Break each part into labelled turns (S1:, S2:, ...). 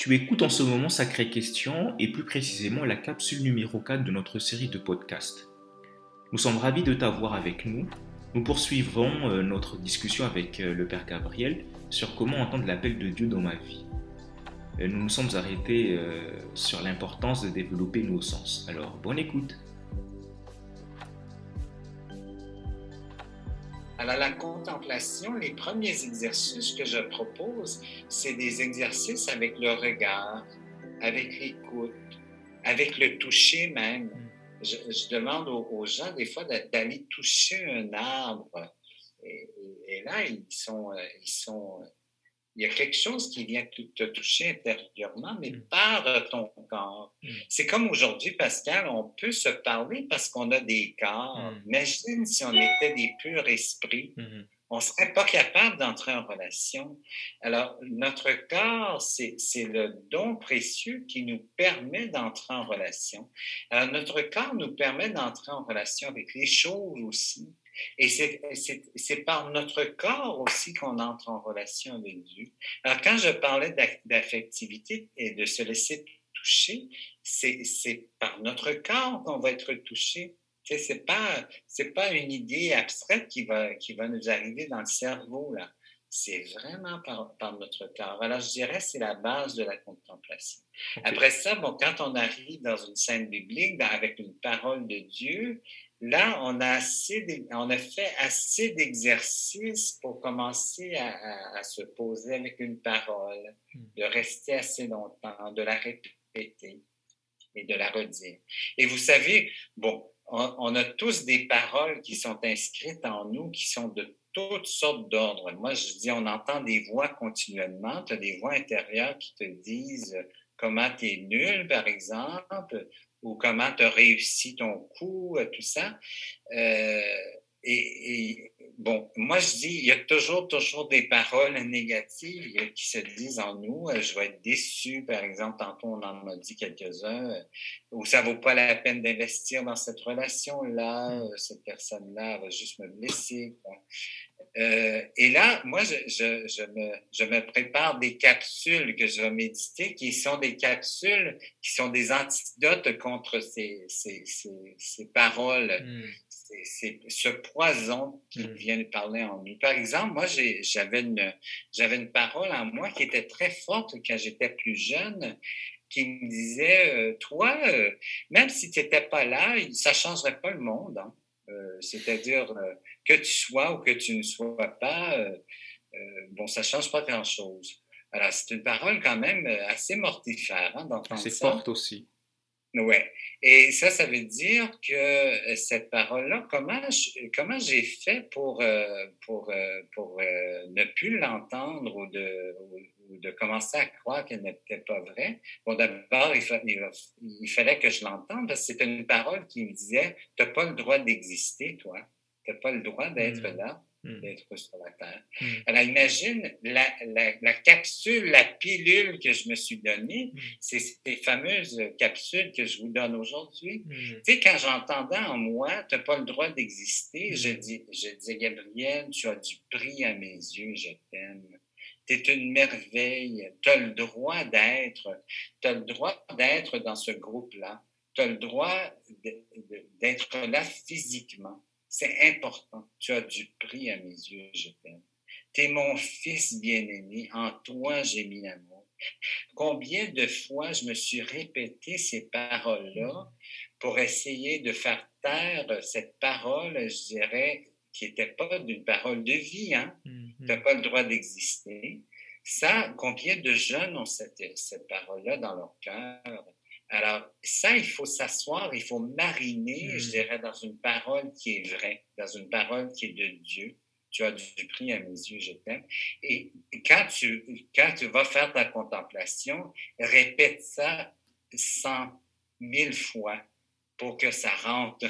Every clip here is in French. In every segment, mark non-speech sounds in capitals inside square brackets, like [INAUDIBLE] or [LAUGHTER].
S1: Tu écoutes en ce moment Sacrée Question et plus précisément la capsule numéro 4 de notre série de podcasts. Nous sommes ravis de t'avoir avec nous. Nous poursuivrons euh, notre discussion avec euh, le Père Gabriel sur comment entendre l'appel de Dieu dans ma vie. Euh, nous nous sommes arrêtés sur l'importance de développer nos sens. Alors, bonne écoute.
S2: Alors, la contemplation, les premiers exercices que je propose, c'est des exercices avec le regard, avec l'écoute, avec le toucher même. Mm. Je, demande aux, gens des fois d'aller toucher un arbre. Et, là, ils sont, euh, ils sont il y a quelque chose qui vient te toucher intérieurement, mais mm. par ton corps. Mm. C'est comme aujourd'hui, Pascal, on peut se parler parce qu'on a des corps. Mm. Imagine si on était des purs esprits. Mm-hmm. On ne serait pas capable d'entrer en relation. Alors, notre corps, c'est le don précieux qui nous permet d'entrer en relation. Alors, notre corps nous permet d'entrer en relation avec les choses aussi. Et c'est par notre corps aussi qu'on entre en relation avec Dieu. Alors, quand je parlais d'affectivité et de se laisser toucher, c'est par notre corps qu'on va être touché. Ce n'est pas, pas une idée abstraite qui va, qui va nous arriver dans le cerveau, là. C'est vraiment par, par, notre corps. Alors, je dirais c'est la base de la contemplation. Après ça, bon, quand on arrive dans une scène biblique, avec une parole de Dieu, Là, on a, assez on a fait assez d'exercices pour commencer à, se poser avec une parole, hmm. de rester assez longtemps, de la répéter et de la redire. Et vous savez, bon, on, a tous des paroles qui sont inscrites en nous, qui sont de toutes sortes d'ordres. Moi, je dis, on entend des voix continuellement. Tu as des voix intérieures qui te disent comment tu es nul, par exemple, ou comment tu as réussi ton coup, euh, tout ça. Euh, bon, moi je dis, il y a toujours, toujours des paroles négatives qui se disent en nous. Euh, je vais être déçu, par exemple, tantôt on en a dit quelques-uns, ou ça vaut pas la peine d'investir dans cette relation-là, mmh. cette personne-là va juste me blesser. Euh, et là, moi, je, je, je, me, je, me, prépare des capsules que je vais méditer, qui sont des capsules qui sont des antidotes contre ces, ces, ces, ces paroles, hmm. C'est ce poison qui hmm. vient nous parler en nous. Par exemple, moi, j'avais une, j'avais une parole en moi qui était très forte quand j'étais plus jeune, qui me disait, euh, toi, euh, même si tu n'étais pas là, ça ne changerait pas le monde. Hein. C'est-à-dire que tu sois ou que tu ne sois pas, euh, euh, bon, ça ne change pas grand-chose. Alors, c'est une parole quand même euh, assez mortifère hein, d'entendre
S1: C'est forte aussi.
S2: Oui. Et ça, ça veut dire que cette parole-là, comment, comment j'ai fait pour, pour, pour ne plus l'entendre ou de, de commencer à croire qu'elle n'était pas vraie? Bon, d'abord, il, il, fallait que je l'entende parce que c'était une parole qui me disait, tu n'as pas le droit d'exister, toi pas le droit d'être hmm. là. D'être sur la Terre. Hmm. Alors, imagine la, la, capsule, la pilule que je me suis donnée, c'est ces fameuses capsules que je vous donne aujourd'hui. Tu sais, quand j'entendais en moi, tu n'as pas le droit d'exister, je, dis, je disais, Gabriel, tu as du prix à mes yeux, je t'aime. Tu es une merveille. Tu as le droit d'être. Tu as le droit d'être dans ce groupe-là. Tu as le droit d'être là physiquement. C'est important. Tu as du prix à mes yeux, je t'aime. Tu es mon fils bien-aimé, en toi j'ai mis l'amour. Combien de fois je me suis répété ces paroles-là pour essayer de faire taire cette parole, je dirais, qui n'était pas d'une parole de vie, hein? Mm-hmm. Tu n'as pas le droit d'exister. Ça, combien de jeunes ont cette, cette parole-là dans leur cœur? Alors, ça, il faut s'asseoir, il faut mariner, je hmm. dirais, dans une parole qui est vraie, dans une parole qui est de Dieu. Tu as du prix à mes yeux, je t'aime. Et quand tu, quand tu vas faire ta contemplation, répète ça cent mille fois pour que ça rentre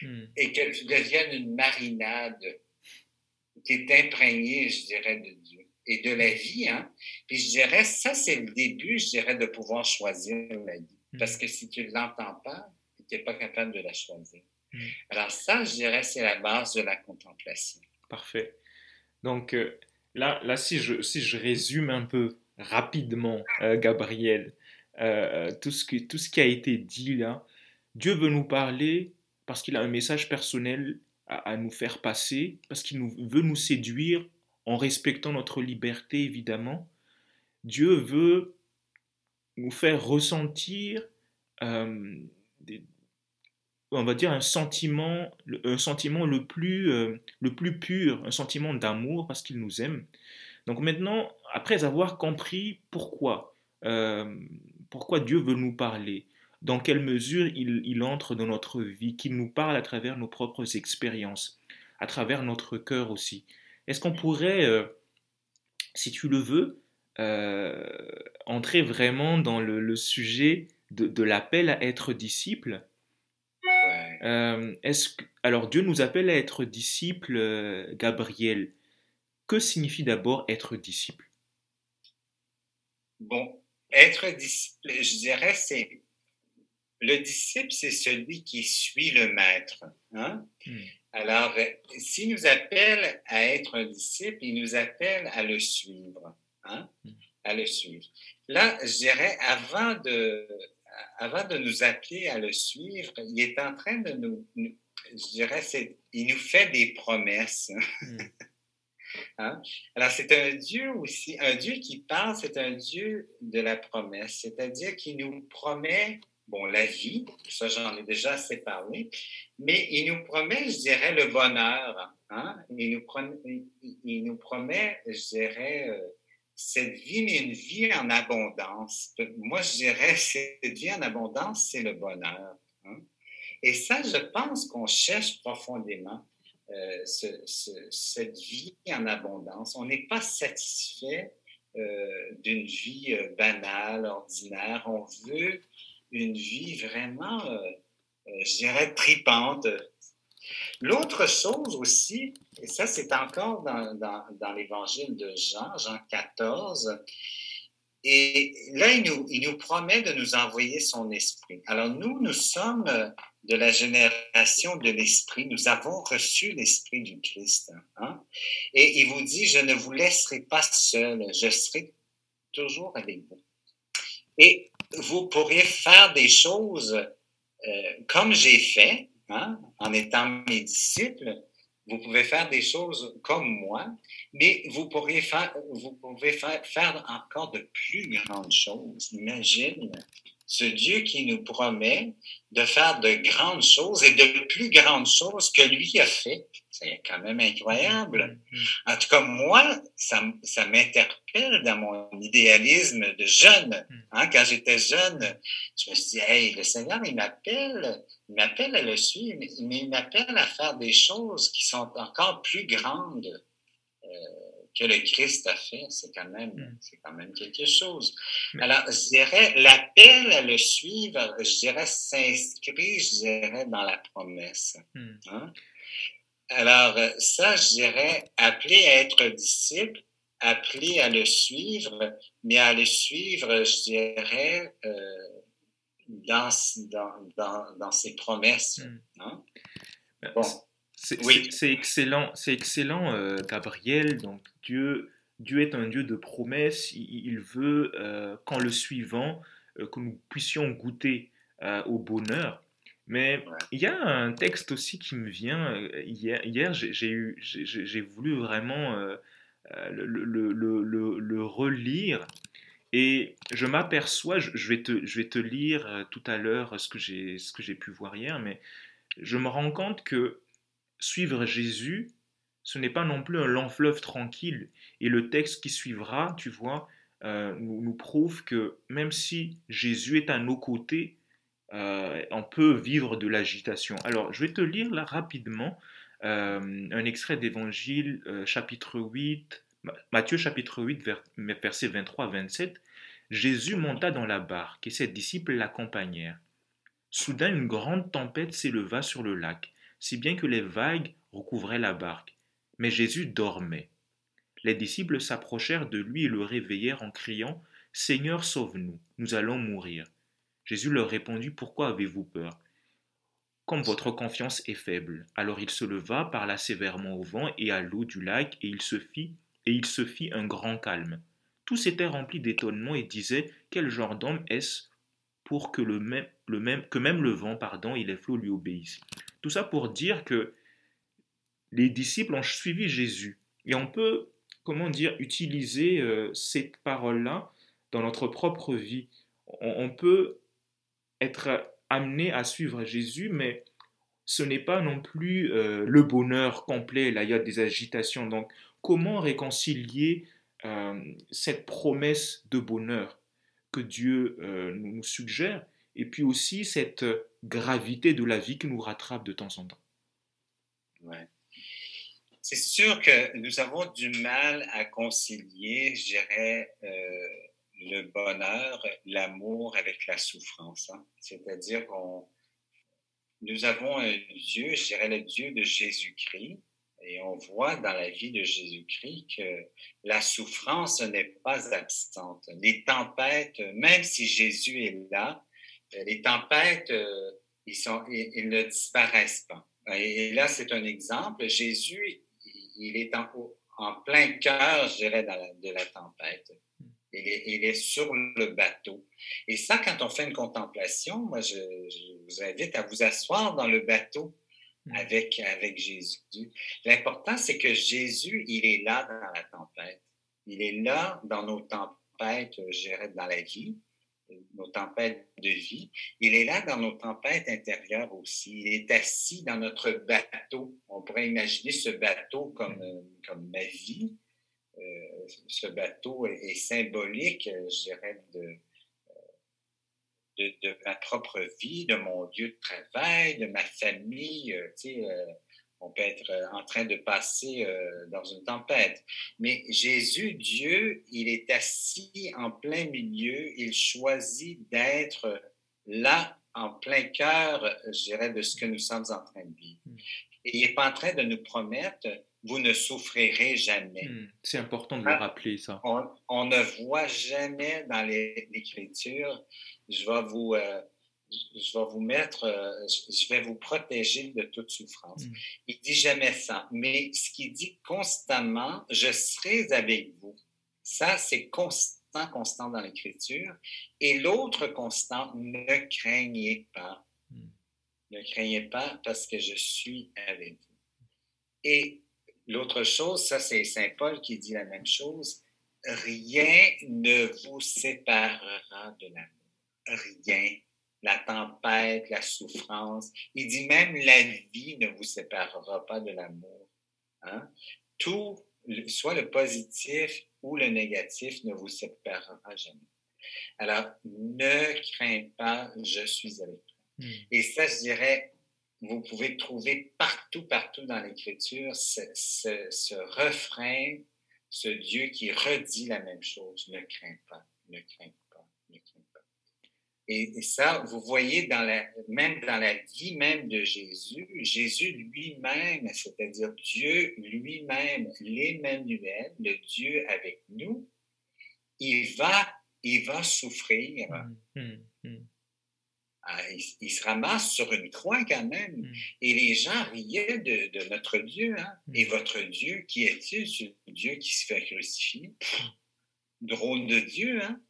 S2: hmm. et que tu deviennes une marinade qui est imprégnée, je dirais, de Dieu et de la vie. Hein? Puis je dirais, ça, c'est le début, je dirais, de pouvoir choisir la vie. Parce que si tu ne l'entends pas, tu n'es pas capable de la choisir. Mm. Alors ça, je dirais, c'est la base de la contemplation.
S1: Parfait. Donc euh, là, là si, je, si je résume un peu rapidement, Gabriel, tout, ce tout ce qui a été dit là. Dieu veut nous parler parce qu'il a un message personnel à, nous faire passer, parce qu'il veut nous séduire en respectant notre liberté, évidemment. Dieu veut nous faire ressentir, on va dire, un sentiment, un sentiment le plus, euh, le plus pur, un sentiment d'amour parce qu'il nous aime. Donc maintenant, après avoir compris pourquoi, pourquoi Dieu veut nous parler, dans quelle mesure il, entre dans notre vie, qu'il nous parle à travers nos propres expériences, à travers notre cœur aussi. Est-ce qu'on pourrait, euh, si tu le veux, euh, entrer vraiment dans le, sujet de, l'appel à être disciple euh, est-ce alors Dieu nous appelle à être disciple, Gabriel. Que signifie d'abord être disciple?
S2: Bon, être disciple, je dirais, c'est le disciple, c'est celui qui suit le maître. Hein? Hmm. Alors, s'il nous appelle à être un disciple, il nous appelle à le suivre. Hein? Hmm. À le suivre. Là, je dirais, avant de, avant de nous appeler à le suivre, il est en train de nous, je dirais, il nous fait des promesses. Hmm. [LAUGHS] Hein? Alors, c'est un Dieu aussi, un Dieu qui parle, c'est un Dieu de la promesse, c'est-à-dire qu'il nous promet bon, la vie, ça j'en ai déjà assez parlé, mais il nous promet, je dirais, le bonheur. Hein? Il, nous promet, il, nous promet, je dirais, euh, cette vie, mais une vie en abondance. Moi, je dirais, [LAUGHS] cette vie en abondance, c'est le bonheur. Hein? Et ça, je pense qu'on cherche profondément euh, cette vie en abondance. On n'est pas satisfait euh, d'une vie banale, ordinaire. On veut une vie vraiment, euh, euh, je dirais, tripante. L'autre chose aussi, et ça c'est encore dans, l'évangile de Jean, Jean 14, et là, il nous, il nous, promet de nous envoyer son esprit. Alors nous, nous sommes de la génération de l'esprit. Nous avons reçu l'esprit du Christ. Hein? Et il vous dit, je ne vous laisserai pas seul, je serai toujours avec vous. Et vous pourriez faire des choses euh, comme j'ai fait, en étant mes disciples. Vous pouvez faire des choses comme moi, mais vous pourriez pouvez faire, faire encore de plus grandes choses. Imagine ce Dieu qui nous promet de faire de grandes choses et de plus grandes choses que lui a fait. C'est quand même incroyable. En tout cas, moi, ça, ça m'interpelle dans mon idéalisme de jeune. Hein, quand j'étais jeune, je me suis dit, hey, le Seigneur, il m'appelle, il m'appelle à le suivre, mais il m'appelle à faire des choses qui sont encore plus grandes. Euh, que le Christ a fait, c'est quand même, hmm. c'est quand même quelque chose. Alors, je dirais, l'appel à le suivre, je dirais, s'inscrit, je dirais, dans la promesse. Hmm. Hein? Alors, ça, je dirais, appelé à être disciple, appelé à le suivre, mais à le suivre, je dirais, euh, dans, dans, dans, dans, ses promesses. Hmm. Hein?
S1: Bon. C'est excellent, c'est excellent, euh, Gabriel. Donc Dieu, Dieu est un Dieu de promesses. Il, veut euh, qu'en le suivant, euh, que nous puissions goûter au bonheur. Mais il y a un texte aussi qui me vient. Hier, hier j'ai voulu vraiment le, le, le, le, relire. Et je m'aperçois, je, je, vais te, je vais te lire tout à l'heure ce que j'ai pu voir hier, mais je me rends compte que suivre Jésus, ce n'est pas non plus un long fleuve tranquille. Et le texte qui suivra, tu vois, euh, nous, prouve que même si Jésus est à nos côtés, euh, on peut vivre de l'agitation. Alors, je vais te lire là rapidement euh, un extrait d'Évangile, chapitre 8, Matthieu chapitre 8, versets 23 à 27. Jésus monta dans la barque et ses disciples l'accompagnèrent. Soudain, une grande tempête s'éleva sur le lac si bien que les vagues recouvraient la barque. Mais Jésus dormait. Les disciples s'approchèrent de lui et le réveillèrent en criant Seigneur, sauve-nous, nous allons mourir. Jésus leur répondit Pourquoi avez-vous peur? Comme votre confiance est faible. Alors il se leva, parla sévèrement au vent et à l'eau du lac, et il se fit, et il se fit un grand calme. tous étaient remplis d'étonnement et disaient Quel genre d'homme est-ce pour que, même, le même le vent pardon, et les flots lui obéissent? Tout ça pour dire que les disciples ont suivi Jésus. Et on peut, comment dire, utiliser euh, cette parole-là dans notre propre vie. On, peut être amené à suivre Jésus, mais ce n'est pas non plus euh, le bonheur complet. Là, il y a des agitations. Donc, comment réconcilier euh, cette promesse de bonheur que Dieu nous suggère et puis aussi cette gravité de la vie qui nous rattrape de temps en temps
S2: ouais. C'est sûr que nous avons du mal à concilier, je dirais, euh, le bonheur, l'amour avec la souffrance. Hein. C'est-à-dire qu'on nous avons un Dieu, je dirais le Dieu de Jésus-Christ, et on voit dans la vie de Jésus-Christ que la souffrance n'est pas absente. Les tempêtes, même si Jésus est là, les tempêtes, euh, ils, sont, ils ne disparaissent pas. Et là, c'est un exemple. Jésus, il est en, en plein cœur, je dirais, de la tempête. Il est, il est, sur le bateau. Et ça, quand on fait une contemplation, moi, je, vous invite à vous asseoir dans le bateau hmm. avec, avec Jésus. L'important, c'est que Jésus, il est là dans la tempête. Il est là dans nos tempêtes, je dirais, dans la vie nos tempêtes de vie. Il est là dans nos tempêtes intérieures aussi. Il est assis dans notre bateau. On pourrait imaginer ce bateau comme, euh, comme ma vie. Euh, ce bateau est, symbolique, je dirais, de, de, de, ma propre vie, de mon lieu de travail, de ma famille. Euh, tu sais, on peut être euh, en train de passer euh, dans une tempête. Mais Jésus, Dieu, il est assis en plein milieu, il choisit d'être là en plein cœur, je dirais, de ce que nous sommes en train de vivre. Hmm. Et il n'est pas en train de nous promettre, vous ne souffrirez jamais. Hmm.
S1: C'est important de le ah, rappeler, ça.
S2: On, ne voit jamais dans l'Écriture, je vais vous... Euh, je vais vous mettre, euh, je vais vous protéger de toute souffrance. Mm. Il dit jamais ça, mais ce qu'il dit constamment, je serai avec vous. Ça, c'est constant, constant dans l'Écriture. Et l'autre constant, ne craignez pas. Mm. Ne craignez pas parce que je suis avec vous. Et l'autre chose, ça, c'est Saint Paul qui dit la même chose. Rien ne vous séparera de l'amour. Rien la tempête, la souffrance. Il dit même la vie ne vous séparera pas de l'amour. Hein? Tout, soit le positif ou le négatif, ne vous séparera jamais. Alors, ne crains pas, je suis avec toi. Hmm. Et ça, je dirais, vous pouvez trouver partout, partout dans l'Écriture ce, ce refrain, ce Dieu qui redit la même chose. Ne crains pas, ne crains pas, ne crains pas. Et, ça, vous voyez, dans la, même dans la vie même de Jésus, Jésus lui-même, c'est-à-dire Dieu lui-même, l'Emmanuel, le Dieu avec nous, il va, il va souffrir. Mmh, mmh, mmh. Ah, il, se ramasse sur une croix quand même. Et les gens riaient de, notre Dieu. Hein? Et votre Dieu, qui est-il, ce Dieu qui se fait crucifier? Drôle de Dieu, hein?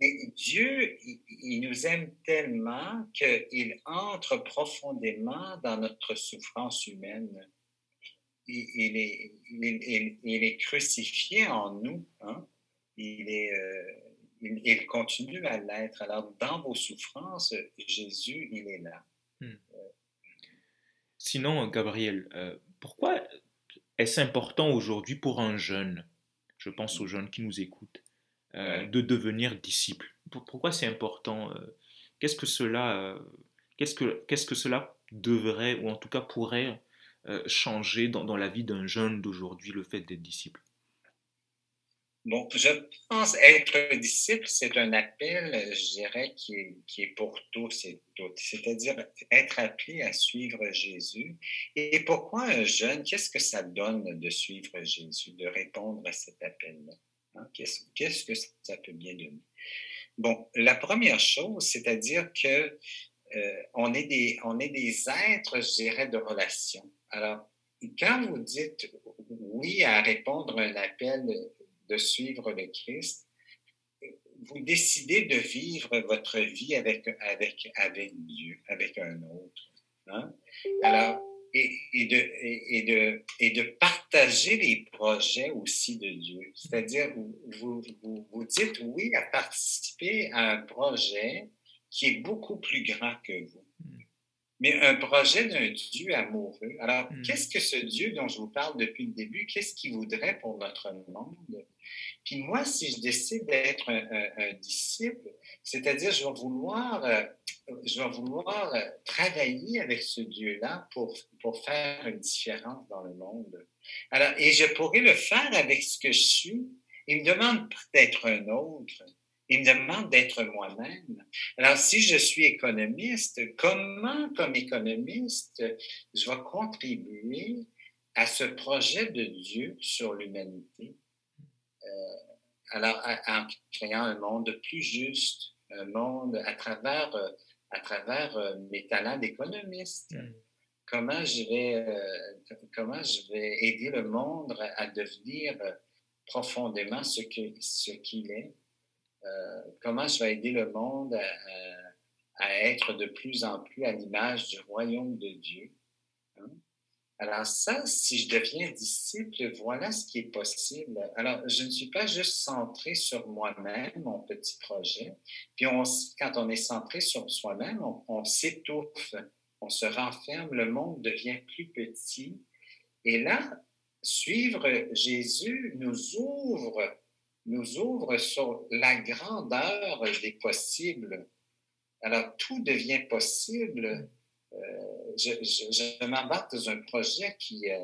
S2: Mais Dieu, il nous aime tellement qu'il entre profondément dans notre souffrance humaine. Il, est, il, est, crucifié en nous. Hein? Il, est, euh, il, continue à l'être. Alors, dans vos souffrances, Jésus, il est là. Hmm.
S1: Sinon, Gabriel, euh, pourquoi est-ce important aujourd'hui pour un jeune, je pense aux jeunes qui nous écoutent, euh, de devenir disciple. Pourquoi c'est important euh, Qu'est-ce que cela, euh, qu'est-ce que, qu'est-ce que cela devrait, ou en tout cas pourrait changer dans, dans, la vie d'un jeune d'aujourd'hui, le fait d'être disciple?
S2: Bon, je pense être disciple, c'est un appel, je dirais, qui est, qui est pour tous et toutes. C'est-à-dire être appelé à suivre Jésus. Et pourquoi un jeune, qu'est-ce que ça donne de suivre Jésus, de répondre à cet appel-là? Hein, qu'est-ce que ça peut bien donner? Bon, la première chose, c'est-à-dire que euh, on, est des, est des êtres, je dirais, de relation. Alors, quand vous dites oui à répondre à un appel de suivre le Christ, vous décidez de vivre votre vie avec, avec, avec Dieu, avec un autre. Hein? Alors, et, et, de, et, de, et de partager les projets aussi de Dieu. C'est-à-dire, vous, vous, vous, dites oui à participer à un projet qui est beaucoup plus grand que vous mais un projet d'un Dieu amoureux. Alors, hmm. qu'est-ce que ce Dieu dont je vous parle depuis le début, qu'est-ce qu'il voudrait pour notre monde? Puis moi, si je décide d'être un, disciple, c'est-à-dire je vais vouloir, euh, je vais vouloir euh, travailler avec ce Dieu-là pour, pour faire une différence dans le monde. Alors, et je pourrais le faire avec ce que je suis. Il me demande d'être un autre. Il me demande d'être moi-même. Alors, si je suis économiste, comment, comme économiste, je vais contribuer à ce projet de Dieu sur l'humanité? Euh, alors, en créant un monde plus juste, un monde à travers, à travers euh, mes talents d'économiste. Mm. Comment je vais, euh, comment je vais aider le monde à devenir profondément ce qu'il ce qu'il est? Euh, comment je vais aider le monde à, être de plus en plus à l'image du royaume de Dieu? Alors ça, si je deviens disciple, voilà ce qui est possible. Alors, je ne suis pas juste centré sur moi-même, mon petit projet. Puis on, quand on est centré sur soi-même, on, on s'étouffe, on se renferme, le monde devient plus petit. Et là, suivre Jésus nous ouvre nous ouvre sur la grandeur des possibles. Alors, tout devient possible. Euh, je, je, m'embarque dans un projet qui, euh,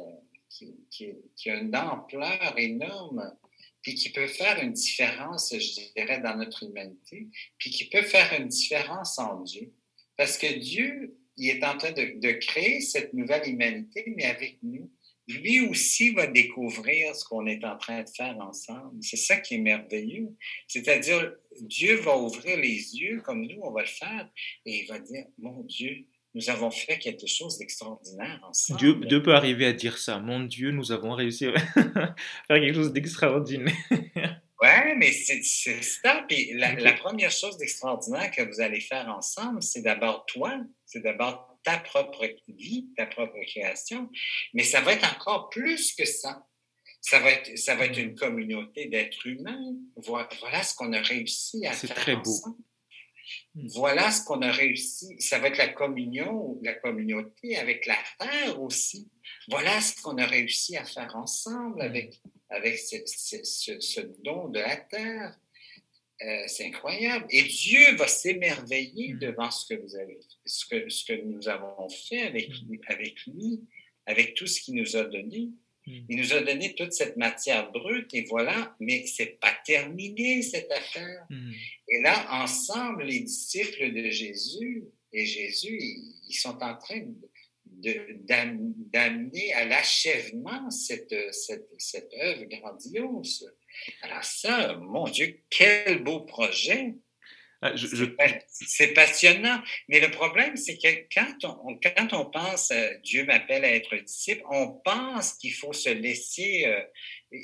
S2: qui, a une ampleur énorme, puis qui peut faire une différence, je dirais, dans notre humanité, puis qui peut faire une différence en Dieu. Parce que Dieu, il est en train de créer cette nouvelle humanité, mais avec nous lui aussi va découvrir ce qu'on est en train de faire ensemble. C'est ça qui est merveilleux. C'est-à-dire, Dieu va ouvrir les yeux comme nous, on va le faire, et il va dire, mon Dieu, nous avons fait quelque chose d'extraordinaire ensemble.
S1: Dieu, Dieu, peut arriver à dire ça. Mon Dieu, nous avons réussi à [LAUGHS] faire quelque chose d'extraordinaire.
S2: Ouais, mais c'est ça. Puis la, la première chose d'extraordinaire que vous allez faire ensemble, c'est d'abord toi, c'est d'abord ta propre vie, ta propre création, mais ça va être encore plus que ça. Ça va être, ça va être une communauté d'êtres humains. Voilà, ce qu'on a réussi à faire. C'est très beau. Voilà ce qu'on a réussi. Ça va être la communion, la communauté avec la terre aussi. Voilà ce qu'on a réussi à faire ensemble avec, avec ce, ce, ce don de la terre. Euh, c'est incroyable. Et Dieu va s'émerveiller mm. devant ce que vous avez, ce que, ce que nous avons fait avec, avec lui, avec tout ce qu'il nous a donné. Mm. Il nous a donné toute cette matière brute et voilà, mais c'est pas terminé cette affaire. Et là, ensemble, les disciples de Jésus et Jésus, ils, sont en train d'amener à l'achèvement cette, cette, cette œuvre grandiose. Alors ça, mon Dieu, quel beau projet! Ah, c'est passionnant. Mais le problème, c'est que quand on, quand on pense euh, Dieu m'appelle à être disciple, on pense qu'il faut se laisser, euh,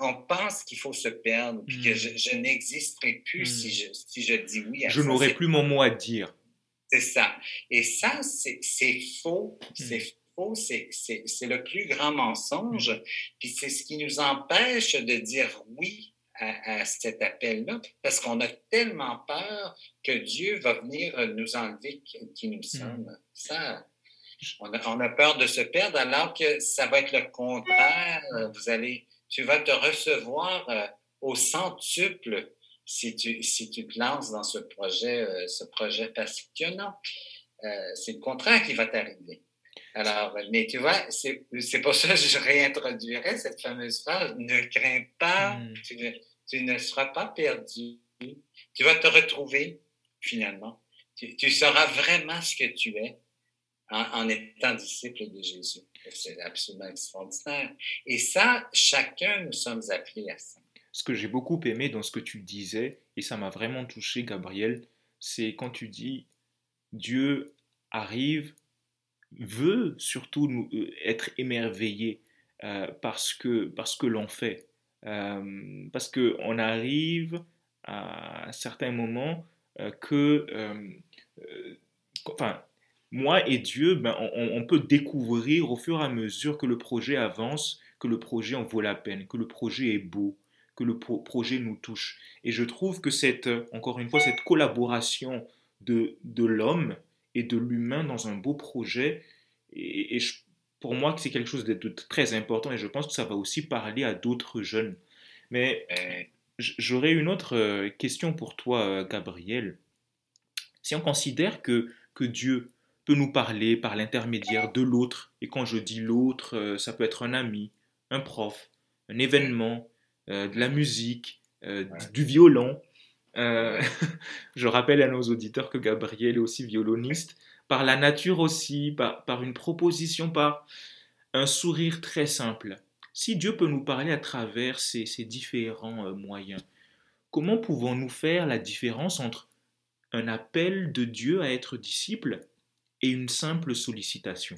S2: on pense qu'il faut se perdre, puis que hmm. je, n'existerai plus si, hmm. je, si je dis oui
S1: à Je n'aurai plus mon mot à dire.
S2: C'est ça. Et ça, c'est faux. C'est faux hmm c'est le plus grand mensonge. Puis c'est ce qui nous empêche de dire oui à, cet appel-là, parce qu'on a tellement peur que Dieu va venir nous enlever qui nous hmm. sommes. Ça, on a, peur de se perdre, alors que ça va être le contraire. Vous allez, tu vas te recevoir euh, au centuple si tu, si tu te lances dans ce projet, euh, ce projet passionnant. Euh, c'est le contraire qui va t'arriver. Alors, mais tu vois, c'est pour ça que je réintroduirais cette fameuse phrase ne crains pas, hmm. tu, ne, seras pas perdu. Tu vas te retrouver finalement. Tu, sauras vraiment ce que tu es en, étant disciple de Jésus. C'est absolument extraordinaire. Et ça, chacun, nous sommes appelés à ça.
S1: Ce que j'ai beaucoup aimé dans ce que tu disais, et ça m'a vraiment touché, Gabriel, c'est quand tu dis Dieu arrive veut surtout nous, euh, être émerveillé euh, parce que, parce que l'on fait. Parce qu'on arrive à certains moments que, enfin, moi et Dieu, ben, on, peut découvrir au fur et à mesure que le projet avance, que le projet en vaut la peine, que le projet est beau, que le projet nous touche. Et je trouve que cette, encore une fois, cette collaboration de, de l'homme et de l'humain dans un beau projet, et, pour moi, c'est quelque chose de, très important et je pense que ça va aussi parler à d'autres jeunes. Mais euh, j'aurais une autre euh, question pour toi, euh, Gabriel. Si on considère que, que Dieu peut nous parler par l'intermédiaire de l'autre, et quand je dis l'autre, ça peut être un ami, un prof, un événement, de la musique, du violon. [LAUGHS] je rappelle à nos auditeurs que Gabriel est aussi violoniste par la nature aussi, par, une proposition, par un sourire très simple. Si Dieu peut nous parler à travers ces, différents euh, moyens, comment pouvons-nous faire la différence entre un appel de Dieu à être disciple et une simple sollicitation?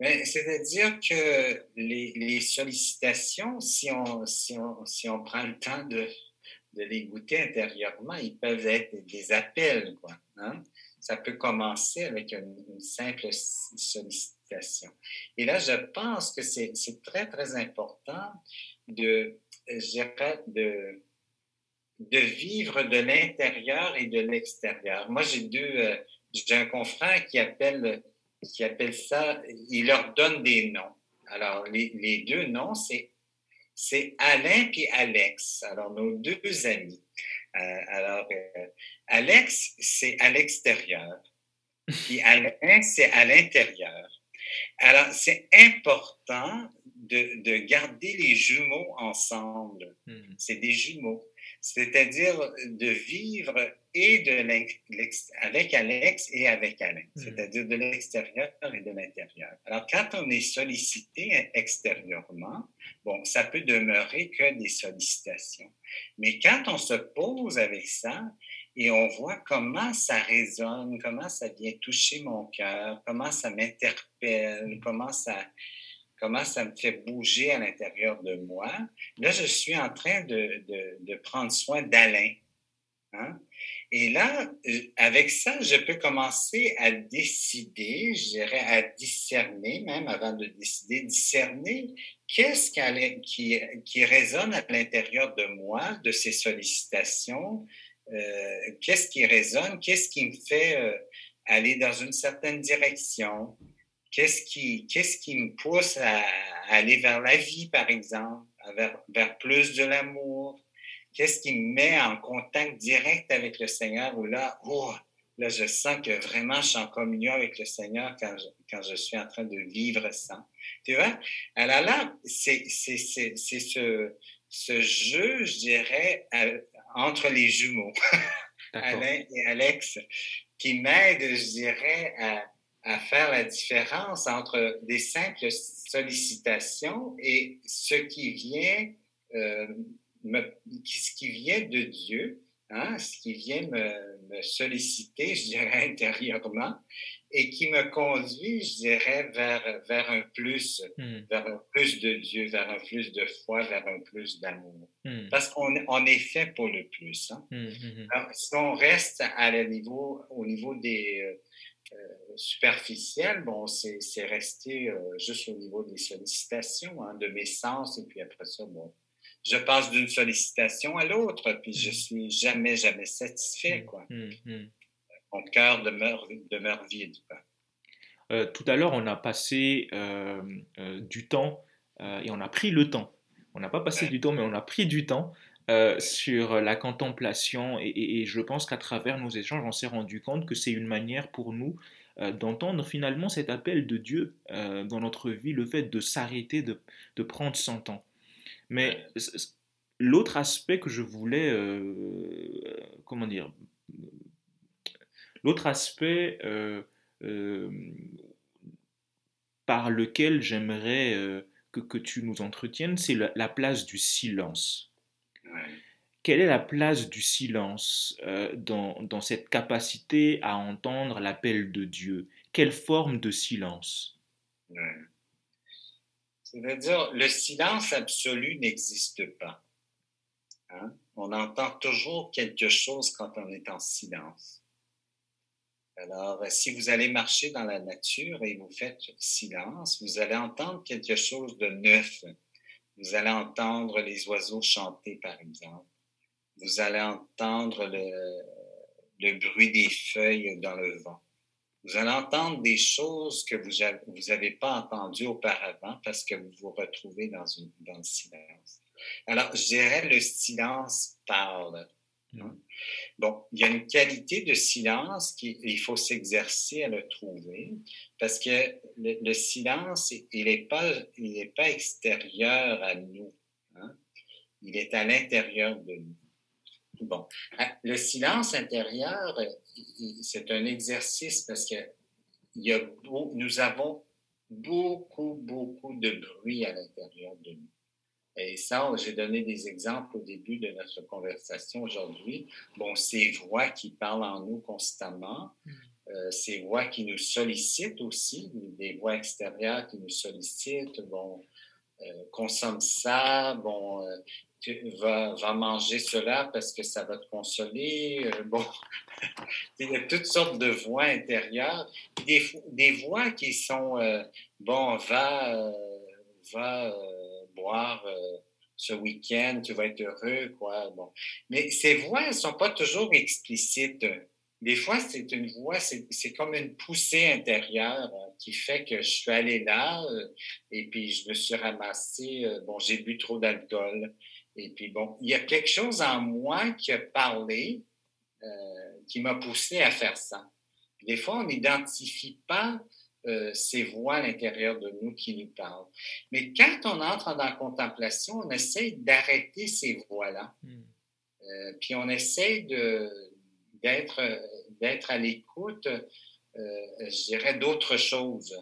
S2: Ben, C'est-à-dire que les, sollicitations, si on, si on prend le temps de, de les goûter intérieurement, ils peuvent être des appels. Quoi, hein. Ça peut commencer avec une, simple sollicitation. Et là, je pense que c'est très, très important de, de, de vivre de l'intérieur et de l'extérieur. Moi, j'ai deux, euh, j'ai un confrère qui appelle, qui appelle ça, il leur donne des noms. Alors, les, les deux noms, c'est c'est Alain et Alex, alors nos deux amis. Euh, alors, euh, Alex, c'est à l'extérieur, puis Alain, c'est à l'intérieur. Alors, c'est important de, de, garder les jumeaux ensemble. Hmm. C'est des jumeaux c'est-à-dire de vivre et de avec Alex et avec Alain, hmm. c'est-à-dire de l'extérieur et de l'intérieur. Alors, quand on est sollicité extérieurement, bon, ça peut demeurer que des sollicitations. Mais quand on se pose avec ça et on voit comment ça résonne, comment ça vient toucher mon cœur, comment ça m'interpelle, comment ça, comment ça me fait bouger à l'intérieur de moi. Là, je suis en train de, prendre soin d'Alain. Hein? Et là, euh, avec ça, je peux commencer à décider, je dirais à discerner, même avant de décider, discerner qu'est-ce qui, qui résonne à l'intérieur de moi, de ces sollicitations, euh, qu'est-ce qui résonne, qu'est-ce qui me fait euh, aller dans une certaine direction, Qu'est-ce qui, qu'est-ce qui me pousse à, aller vers la vie, par exemple, vers, vers plus de l'amour? Qu'est-ce qui me met en contact direct avec le Seigneur ou là, oh, là, je sens que vraiment je suis en communion avec le Seigneur quand je, quand je suis en train de vivre ça. Tu vois? Alors là, c'est, c'est, c'est, c'est ce, ce jeu, je dirais, entre les jumeaux, [LAUGHS] Alain et Alex, qui m'aide, je dirais, à, à faire la différence entre des simples sollicitations et ce qui vient, euh, ce qui vient de Dieu, hein, ce qui vient me, solliciter, je dirais, [LAUGHS] intérieurement, et qui me conduit, je dirais, vers, vers un plus, hmm. vers un plus de Dieu, vers un plus de foi, vers un plus d'amour. Hmm. Parce qu'on on est fait pour le plus. Hein. Hmm, Alors, si on reste à le niveau, au niveau des, euh, superficielle, bon, c'est resté euh, juste au niveau des sollicitations, hein, de mes sens, et puis après ça, bon, je passe d'une sollicitation à l'autre, puis je mm. suis jamais, jamais satisfait, mm. quoi. Mm, Mon cœur demeure, demeure vide,
S1: euh, tout à l'heure, on a passé du temps et on a pris le temps. On n'a pas passé du temps, mais on a pris du temps sur la contemplation et, je pense qu'à travers nos échanges, on s'est rendu compte que c'est une manière pour nous euh, d'entendre finalement cet appel de Dieu euh, dans notre vie, le fait de s'arrêter, de, de, prendre son temps. Mais l'autre aspect que je voulais, euh, comment dire, l'autre aspect par lequel j'aimerais que, que, tu nous entretiennes, c'est la, place du silence quelle est la place du silence euh, dans, dans, cette capacité à entendre l'appel de Dieu? Quelle forme de silence?
S2: C'est-à-dire, le silence absolu n'existe pas. Hein? On entend toujours quelque chose quand on est en silence. Alors, si vous allez marcher dans la nature et vous faites silence, vous allez entendre quelque chose de neuf. Vous allez entendre les oiseaux chanter, par exemple. Vous allez entendre le, bruit des feuilles dans le vent. Vous allez entendre des choses que vous n'avez pas entendues auparavant parce que vous vous retrouvez dans, une, dans le silence. Alors, je dirais le silence parle. Hein? Bon, il y a une qualité de silence qu'il faut s'exercer à le trouver parce que le, silence, il n'est pas, pas extérieur à nous. Hein? Il est à l'intérieur de nous. Bon, ah, le silence intérieur, c'est un exercice parce que il y a nous avons beaucoup, beaucoup de bruit à l'intérieur de nous. Et ça, j'ai donné des exemples au début de notre conversation aujourd'hui. Bon, ces voix qui parlent en nous constamment, mm. euh, ces voix qui nous sollicitent aussi, des voix extérieures qui nous sollicitent, bon, euh, consomme ça, bon, euh, tu vas, manger cela parce que ça va te consoler. Euh, [LAUGHS] bon, il y a toutes sortes de voix intérieures, des, des voix qui sont, bon, va, va boire ce week-end, tu vas être heureux, quoi. Bon. Mais ces voix, elles ne sont pas toujours explicites. Des fois, c'est une voix, c'est comme une poussée intérieure qui fait que je suis allé là et puis je me suis ramassé, bon, j'ai bu trop d'alcool. Et puis bon, il y a quelque chose en moi qui a parlé, euh, qui m'a poussé à faire ça. Des fois, on n'identifie pas euh, ces voix à l'intérieur de nous qui nous parlent. Mais quand on entre dans la contemplation, on essaie d'arrêter ces voix-là. Hmm. Euh, puis on essaie d'être, d'être à l'écoute, je dirais, d'autres choses.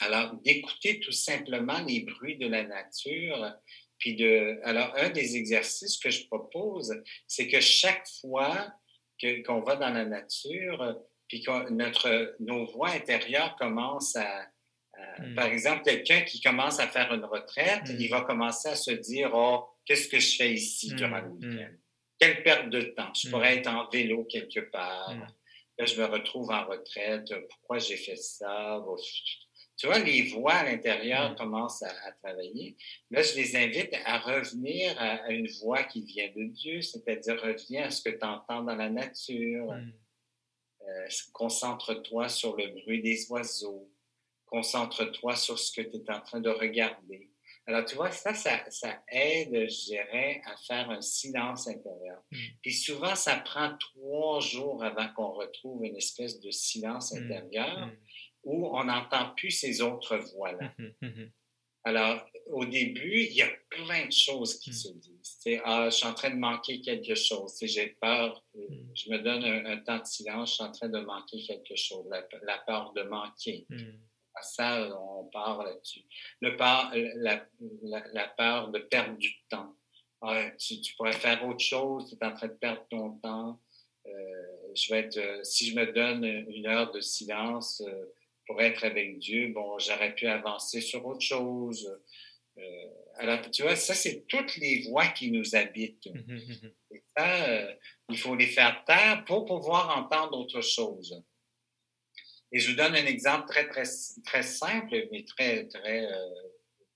S2: Alors, d'écouter tout simplement les bruits de la nature, puis de, alors, un des exercices que je propose, c'est que chaque fois qu'on va dans la nature, puis que notre, nos voix intérieures commencent à, hmm. par exemple, quelqu'un qui commence à faire une retraite, il hmm. va commencer à se dire, oh, qu'est-ce que je fais ici hmm. durant le week-end? Quelle perte de temps? Je pourrais être en vélo quelque part. Là, je me retrouve en retraite. Pourquoi j'ai fait ça? tu vois, les voix à l'intérieur mm. commencent à, travailler. Là, je les invite à revenir à, une voix qui vient de Dieu, c'est-à-dire reviens à ce que tu entends dans la nature. Euh, concentre-toi sur le bruit des oiseaux. Concentre-toi sur ce que tu es en train de regarder. Alors, tu vois, ça, ça, aide, je dirais, à faire un silence intérieur. Mm. Puis souvent, ça prend trois jours avant qu'on retrouve une espèce de silence intérieur où on n'entend plus ces autres voix-là. Hum, hum, Alors, au début, il y a plein de choses qui se disent. Ah, je suis en train de manquer quelque chose. J'ai peur. Euh, je me donne un, temps de silence. Je suis en train de manquer quelque chose. La, peur de manquer. Ça, on parle là-dessus. Le peur, la, la, peur de perdre du temps. Ah, tu, pourrais faire autre chose. Tu es en train de perdre ton temps. Euh, je vais être, euh, si je me donne une heure de silence, pour être avec Dieu, bon, j'aurais pu avancer sur autre chose. Euh, alors, tu vois, ça, c'est toutes les voix qui nous habitent. Hum, Et ça, euh, il faut les faire taire pour pouvoir entendre autre chose. Et je vous donne un exemple très, très, très simple, mais très, très, euh,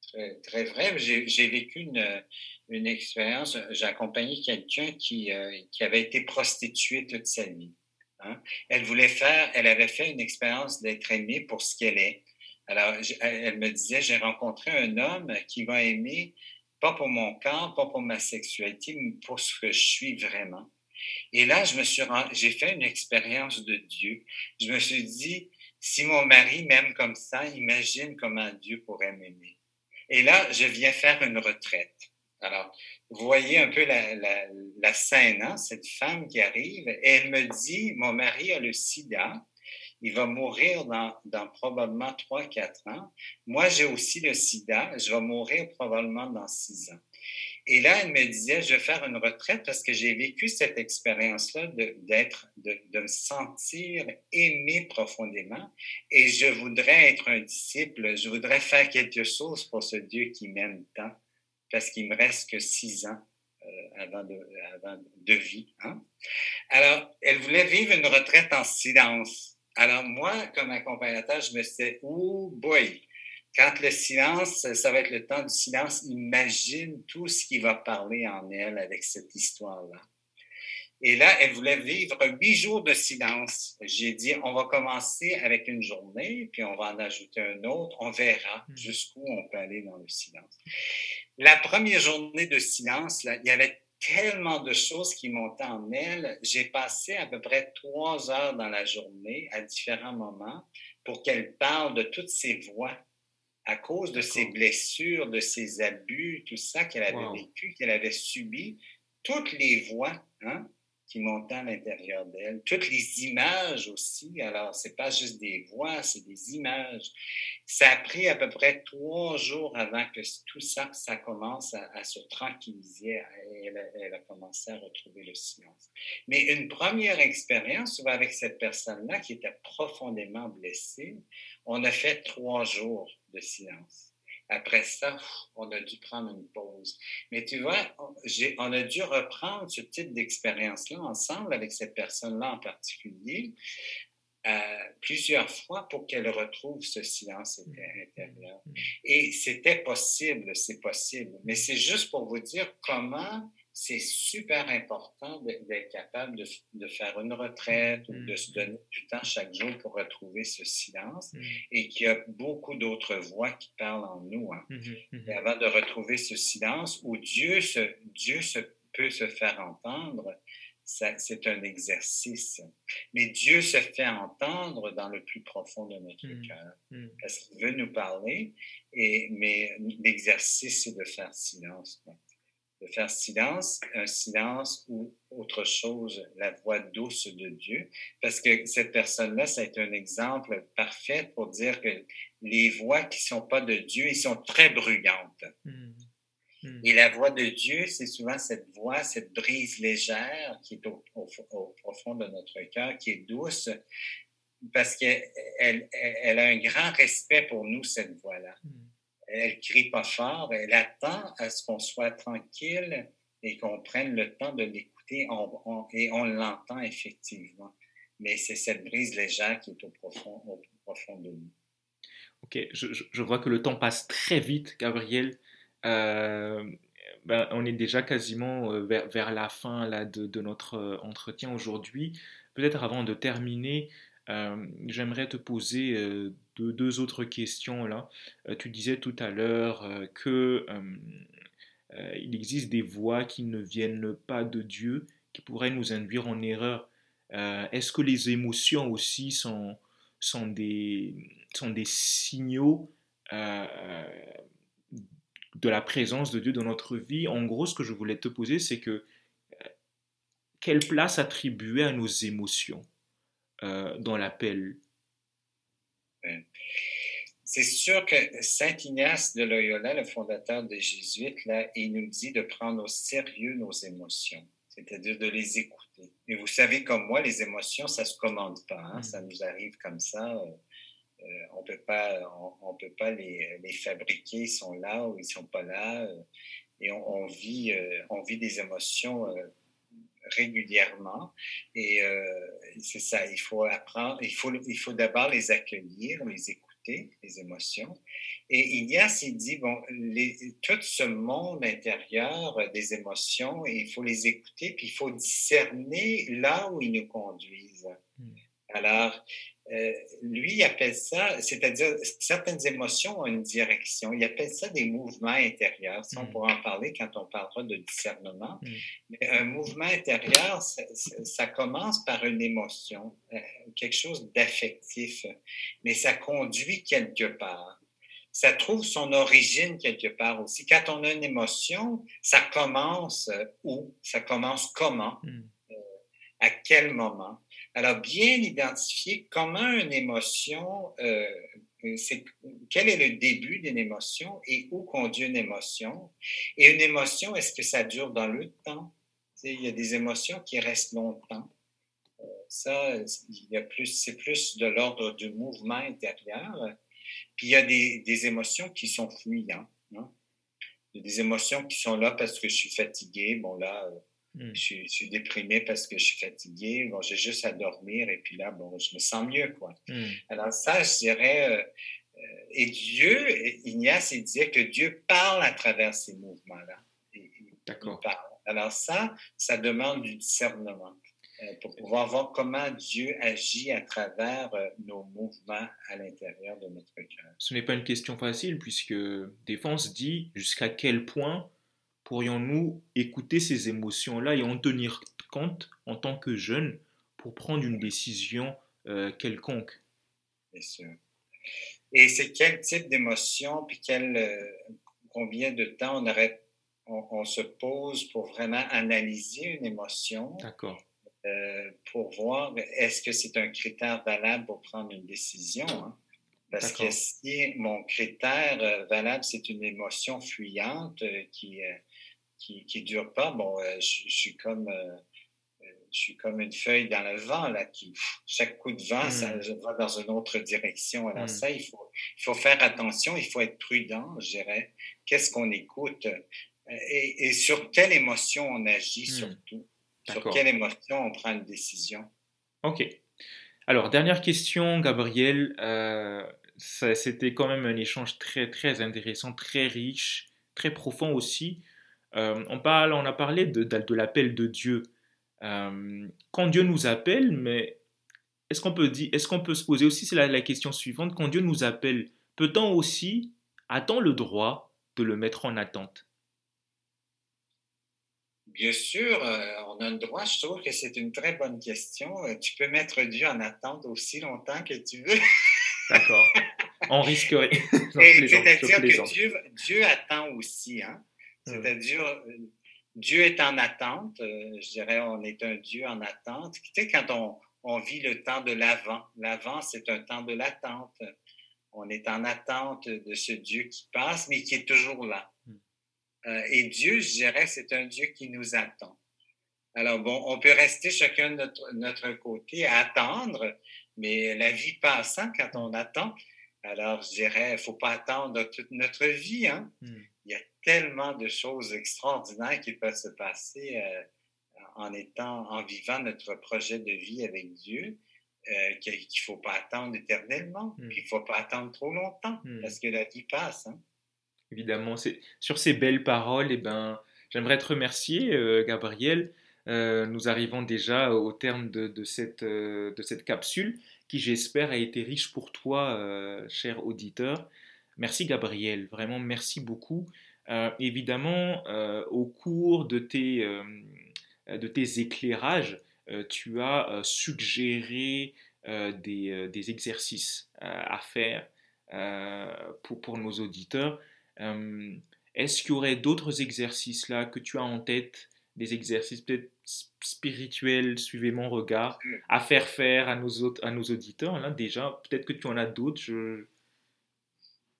S2: très, très vrai. J'ai vécu une, une expérience, j'ai accompagné quelqu'un qui, qui avait été prostitué toute sa vie. Hein. Elle voulait faire, elle avait fait une expérience d'être aimée pour ce qu'elle est. Alors, elle me disait, j'ai rencontré un homme qui va aimer, pas pour mon corps, pas pour ma sexualité, mais pour ce que je suis vraiment. Et là, je me suis, j'ai fait une expérience de Dieu. Je me suis dit, si mon mari m'aime comme ça, imagine comment Dieu pourrait m'aimer. Et là, je viens faire une retraite. Alors, vous voyez un peu la, scène, hein? cette femme qui arrive, et elle me dit, mon mari a le sida, il va mourir dans, probablement 3-4 ans. Moi, j'ai aussi le sida, je vais mourir probablement dans 6 ans. Et là, elle me disait, je vais faire une retraite parce que j'ai vécu cette expérience-là d'être, de, de, me sentir aimé profondément et je voudrais être un disciple, je voudrais faire quelque chose pour ce Dieu qui m'aime tant parce qu'il me reste que six ans euh, avant, de, avant de vie. Hein? Alors, elle voulait vivre une retraite en silence. Alors, moi, comme accompagnateur, je me disais, oh boy, quand le silence, ça va être le temps du silence, imagine tout ce qui va parler en elle avec cette histoire-là. Et là, elle voulait vivre huit jours de silence. J'ai dit, on va commencer avec une journée, puis on va en ajouter un autre. On verra hmm. jusqu'où on peut aller dans le silence. La première journée de silence, là, il y avait tellement de choses qui montaient en elle. J'ai passé à peu près trois heures dans la journée à différents moments pour qu'elle parle de toutes ces voix à cause de ses blessures, de ses abus, tout ça qu'elle avait vécu, qu'elle avait subi, toutes les voix hein, qui montaient à l'intérieur d'elle, toutes les images aussi. Alors, c'est pas juste des voix, c'est des images. Ça a pris à peu près trois jours avant que tout ça, ça commence à, se tranquilliser. Elle, elle, a commencé à retrouver le silence. Mais une première expérience avec cette personne-là qui était profondément blessée, on a fait trois jours de silence. Après ça, on a dû prendre une pause. Mais tu vois, on a dû reprendre ce type d'expérience-là ensemble avec cette personne-là en particulier euh, plusieurs fois pour qu'elle retrouve ce silence intérieur. Mm. Et c'était possible, c'est possible. Mais c'est juste pour vous dire comment c'est super important d'être capable de, faire une retraite ou de se mm-hmm. donner du temps chaque jour pour retrouver ce silence mm-hmm. et qu'il y a beaucoup d'autres voix qui parlent en nous. Hein. Mm-hmm. Et avant de retrouver ce silence où Dieu, se, Dieu se, peut se faire entendre, c'est un exercice. Mais Dieu se fait entendre dans le plus profond de notre cœur parce qu'il veut nous parler, et, mais l'exercice, c'est de faire silence de faire silence, un silence ou autre chose, la voix douce de Dieu. Parce que cette personne-là, ça a été un exemple parfait pour dire que les voix qui sont pas de Dieu, ils sont très bruyantes. Hmm. Hmm. Et la voix de Dieu, c'est souvent cette voix, cette brise légère qui est au, profond de notre cœur, qui est douce, parce qu'elle elle, a un grand respect pour nous, cette voix-là. Hmm elle crie pas fort, elle attend à ce qu'on soit tranquille et qu'on prenne le temps de l'écouter et on l'entend effectivement. Mais c'est cette brise légère qui est au profond, au profond de nous.
S1: Ok, je, vois que le temps passe très vite, Gabriel. Euh, ben, on est déjà quasiment euh, vers, la fin là, de, notre euh, entretien aujourd'hui. Peut-être avant de terminer, j'aimerais te poser deux, autres questions là. Euh, tu disais tout à l'heure que il existe des voix qui ne viennent pas de Dieu, qui pourraient nous induire en erreur. Est-ce que les émotions aussi sont, sont, des, sont des signaux de la présence de Dieu dans notre vie? En gros, ce que je voulais te poser, c'est que quelle place attribuer à nos émotions euh, dans l'appel.
S2: C'est sûr que Saint Ignace de Loyola, le fondateur des Jésuites, là, il nous dit de prendre au sérieux nos émotions, c'est-à-dire de les écouter. Et vous savez, comme moi, les émotions, ça ne se commande pas, hein. ça nous arrive comme ça. Euh, euh, on peut pas, on, peut pas les, les, fabriquer, ils sont là ou ils sont pas là. et on, vit, on vit des émotions régulièrement. Et euh, c'est ça, il faut apprendre, il faut, il faut d'abord les accueillir, les écouter, les émotions. Et il y a, s'il dit, bon, les, tout ce monde intérieur des émotions, il faut les écouter, puis il faut discerner là où ils nous conduisent. Hmm. Alors, euh, lui, il appelle ça, c'est-à-dire certaines émotions ont une direction. Il appelle ça des mouvements intérieurs. Ça, on mm. pourra en parler quand on parlera de discernement. Mm. Mais un mouvement intérieur, ça, commence par une émotion, euh, quelque chose d'affectif, mais ça conduit quelque part. Ça trouve son origine quelque part aussi. Quand on a une émotion, ça commence euh, où? Ça commence comment? Mm. à quel moment? Alors, bien identifier comment une émotion euh, quel est le début d'une émotion et où conduit une émotion. Et une émotion, est-ce que ça dure dans le temps? il y a des émotions qui restent longtemps. Euh, ça, c'est plus de l'ordre du mouvement intérieur. Puis il y a des, émotions qui sont fuyantes. Hein. Il y a des émotions qui sont là parce que je suis fatigué. Bon, là, Hmm. Je, suis déprimé parce que je suis fatigué. Bon, j'ai juste à dormir et puis là, bon, je me sens mieux, quoi. Hmm. Alors ça, je dirais, euh, euh, et Dieu, Ignace, il disait que Dieu parle à travers ces mouvements-là.
S1: D'accord.
S2: Alors ça, ça demande du discernement euh, pour pouvoir voir comment Dieu agit à travers nos mouvements à l'intérieur de notre cœur.
S1: Ce n'est pas une question facile puisque des fois on se dit jusqu'à quel point pourrions-nous écouter ces émotions-là et en tenir compte en tant que jeunes pour prendre une décision euh, quelconque?
S2: Bien sûr. Et c'est quel type d'émotion, puis quel, euh, combien de temps on, aurait, on, se pose pour vraiment analyser une émotion
S1: D'accord.
S2: Euh, pour voir est-ce que c'est un critère valable pour prendre une décision. Hein? Parce que si mon critère valable, c'est une émotion fuyante qui, qui ne dure pas, bon, euh, je, suis comme, euh, euh, je suis comme une feuille dans le vent, là, qui, chaque coup de vent, ça hmm. va dans une autre direction. Alors hmm. ça, il faut, il faut faire attention, il faut être prudent, je dirais. Qu'est-ce qu'on écoute? Et, sur quelle émotion on agit hmm. surtout? Sur quelle émotion on prend une décision?
S1: OK. Alors, dernière question, Gabriel. C'était quand même un échange très, très intéressant, très riche, très profond aussi. Euh, on, parle, on a parlé de, de, l'appel de Dieu. Euh, quand Dieu nous appelle, mais est-ce qu'on peut, dire, qu'on peut se poser aussi, c'est la, question suivante, quand Dieu nous appelle, peut-on aussi, a-t-on le droit de le mettre en attente?
S2: Bien sûr, euh, on a le droit. Je trouve que c'est une très bonne question. tu peux mettre Dieu en attente aussi longtemps que tu veux. [LAUGHS]
S1: D'accord. On risquerait.
S2: C'est-à-dire que Dieu, Dieu, attend aussi. Hein? C'est-à-dire, euh, Dieu est en attente. Euh, je dirais, on est un Dieu en attente. Tu sais, quand on, on vit le temps de l'avant, l'avant, c'est un temps de l'attente. On est en attente de ce Dieu qui passe, mais qui est toujours là. Hmm. Euh, et Dieu, je dirais, c'est un Dieu qui nous attend. Alors, bon, on peut rester chacun de notre, notre côté à attendre, mais la vie passant, quand on attend, alors je dirais, il ne faut pas attendre toute notre vie. Hein? Hmm il y a tellement de choses extraordinaires qui peuvent se passer euh, en étant, en vivant notre projet de vie avec Dieu. Euh, qu'il ne faut pas attendre éternellement, hmm. qu'il ne faut pas attendre trop longtemps, hmm. parce que la vie passe. Hein.
S1: Évidemment, c'est sur ces belles paroles, eh ben, j'aimerais te remercier, euh, Gabriel. nous arrivons déjà au terme de, de, cette, de cette capsule qui, j'espère, a été riche pour toi, cher auditeur. Merci Gabriel, vraiment merci beaucoup. Euh, évidemment, euh, au cours de tes, euh, de tes éclairages, tu as suggéré des, des, exercices à faire pour, pour, nos auditeurs. Est-ce qu'il y aurait d'autres exercices là que tu as en tête, des exercices peut-être spirituels, suivez mon regard, à faire faire à nos, à nos auditeurs là, Déjà, peut-être que tu en as d'autres. Je,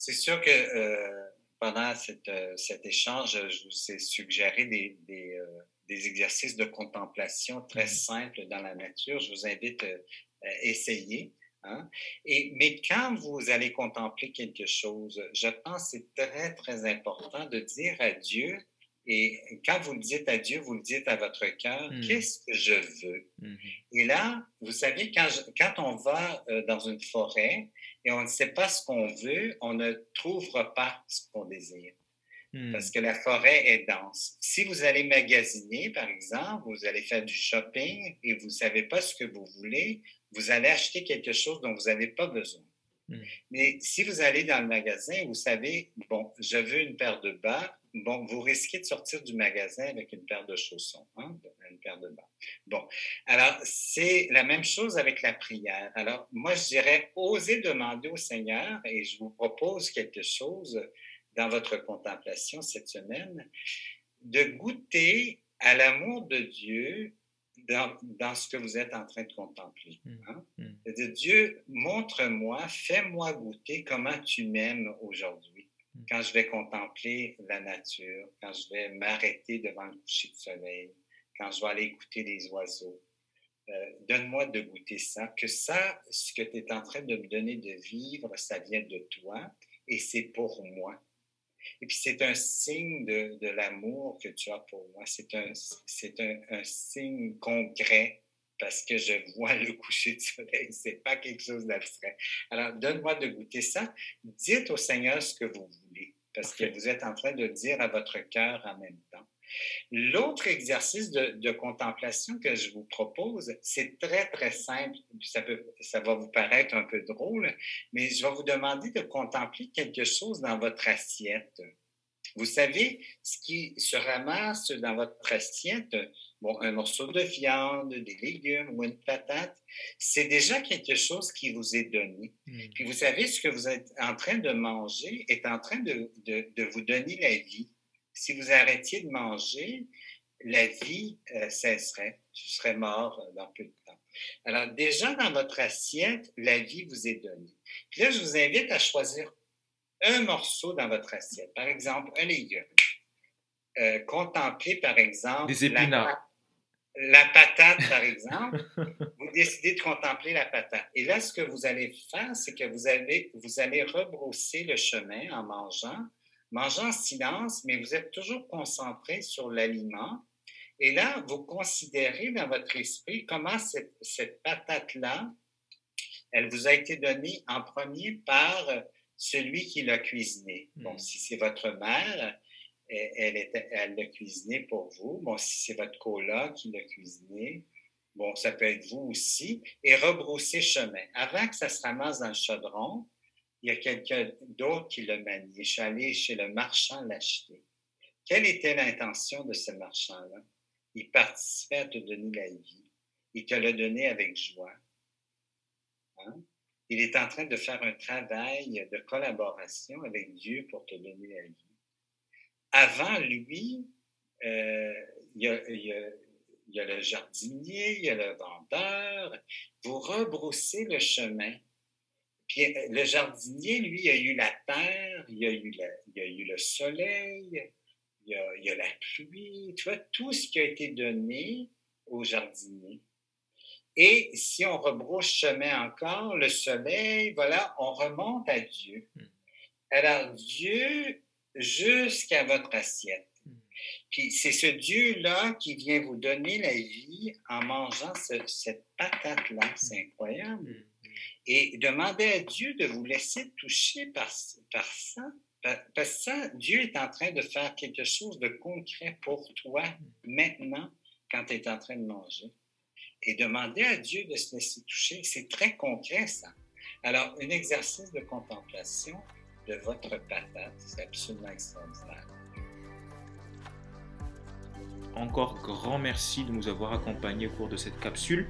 S2: c'est sûr que euh, pendant euh, cet échange, je vous ai suggéré des, des, euh, des exercices de contemplation très mmh. simples dans la nature. Je vous invite à essayer. Hein. Et, mais quand vous allez contempler quelque chose, je pense que c'est très, très important de dire à Dieu, et quand vous le dites à Dieu, vous le dites à votre cœur, mmh. qu'est-ce que je veux? Mmh et là, vous savez, quand, quand on va dans une forêt, et on ne sait pas ce qu'on veut, on ne trouvera pas ce qu'on désire. Hmm. Parce que la forêt est dense. Si vous allez magasiner, par exemple, vous allez faire du shopping et vous ne savez pas ce que vous voulez, vous allez acheter quelque chose dont vous n'avez pas besoin. Hmm. Mais si vous allez dans le magasin, vous savez, bon, je veux une paire de bas, bon, vous risquez de sortir du magasin avec une paire de chaussons, hein, une paire de bas. Bon, alors c'est la même chose avec la prière. Alors moi, je dirais, osez demander au Seigneur, et je vous propose quelque chose dans votre contemplation cette semaine, de goûter à l'amour de Dieu dans, dans, ce que vous êtes en train de contempler. Mmh. Hein? Mmh. dire, Dieu, montre-moi, fais-moi goûter comment tu m'aimes aujourd'hui. Quand je vais contempler la nature, quand je vais m'arrêter devant le coucher de soleil, quand je vais aller écouter les oiseaux, euh, donne-moi de goûter ça, que ça, ce que tu es en train de me donner de vivre, ça vient de toi et c'est pour moi. Et puis c'est un signe de, l'amour que tu as pour moi. C'est un, un, signe concret parce que je vois le coucher du soleil. C'est pas quelque chose d'abstrait. Alors donne-moi de goûter ça. Dites au Seigneur ce que vous voulez parce que vous êtes en train de dire à votre cœur en même temps. L'autre exercice de, contemplation que je vous propose, c'est très, très simple. Ça, peut, ça va vous paraître un peu drôle, mais je vais vous demander de contempler quelque chose dans votre assiette. Vous savez, ce qui se ramasse dans votre assiette, bon, un morceau de viande, des légumes ou une patate, c'est déjà quelque chose qui vous est donné. Hmm. Puis vous savez, ce que vous êtes en train de manger est en train de, de vous donner la vie si vous arrêtiez de manger, la vie euh, cesserait. Tu serais mort euh, dans peu de temps. Alors, déjà dans votre assiette, la vie vous est donnée. Puis là, je vous invite à choisir un morceau dans votre assiette. Par exemple, un légume. Euh, contemplez, par exemple,
S1: Des épinards.
S2: La, patate, par exemple. [LAUGHS] vous décidez de contempler la patate. Et là, ce que vous allez faire, c'est que vous, allez, vous allez rebrousser le chemin en mangeant mangez en silence, mais vous êtes toujours concentré sur l'aliment. Et là, vous considérez dans votre esprit comment cette, cette patate-là, elle vous a été donnée en premier par celui qui l'a cuisinée. Bon, hmm. si c'est votre mère, elle, elle l'a cuisiné pour vous. Bon, si c'est votre coloc qui l'a cuisiné, bon, ça peut être vous aussi. Et rebrousser chemin. Avant que ça se ramasse dans le chaudron, il y a quelqu'un d'autre qui le manie. Je suis allé chez le marchand l'acheter. Quelle était l'intention de ce marchand-là? Il participait à te donner la vie. Il te l'a donné avec joie. Il est en train de faire un travail de collaboration avec Dieu pour te donner la vie. Avant lui, euh, il, y a, le jardinier, il y a le vendeur. Vous rebroussez le chemin puis euh, le jardinier, lui, il a eu la terre, il a eu, a eu le soleil, il a, il a, la pluie, tu vois, tout ce qui a été donné au jardinier. Et si on rebrouche chemin encore, le soleil, voilà, on remonte à Dieu. Hmm. Alors, Dieu, jusqu'à votre assiette. Hmm. Puis c'est ce Dieu-là qui vient vous donner la vie en mangeant cette patate-là. C'est hmm. incroyable et demandez à Dieu de vous laisser toucher par, par ça. Parce que ça, Dieu est en train de faire quelque chose de concret pour toi maintenant quand tu es en train de manger. Et demander à Dieu de se laisser toucher, c'est très concret ça. Alors, un exercice de contemplation de votre patate, c'est absolument extraordinaire.
S1: Encore grand merci de nous avoir accompagnés au cours de cette capsule.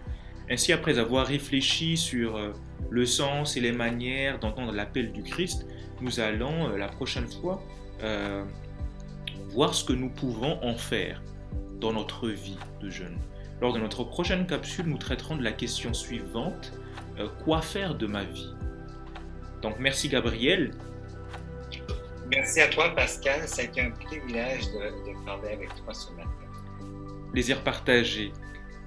S1: Ainsi, après avoir réfléchi sur euh, le sens et les manières d'entendre l'appel du Christ, nous allons euh, la prochaine fois euh, voir ce que nous pouvons en faire dans notre vie de jeune. Lors de notre prochaine capsule, nous traiterons de la question suivante, quoi faire de ma vie? Donc merci Gabriel.
S2: Merci à toi Pascal, ça a été un privilège de, de parler avec toi ce matin.
S1: Plaisir partagé.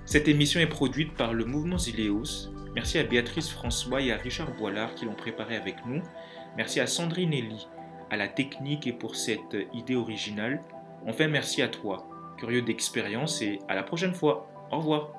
S1: Cette émission est produite par le mouvement Zileus. Merci à Béatrice François et à Richard Boilard qui l'ont préparée avec nous. Merci à Sandrine Elie à la technique et pour cette idée originale. Enfin, merci à toi, curieux d'expérience, et à la prochaine fois. Au revoir.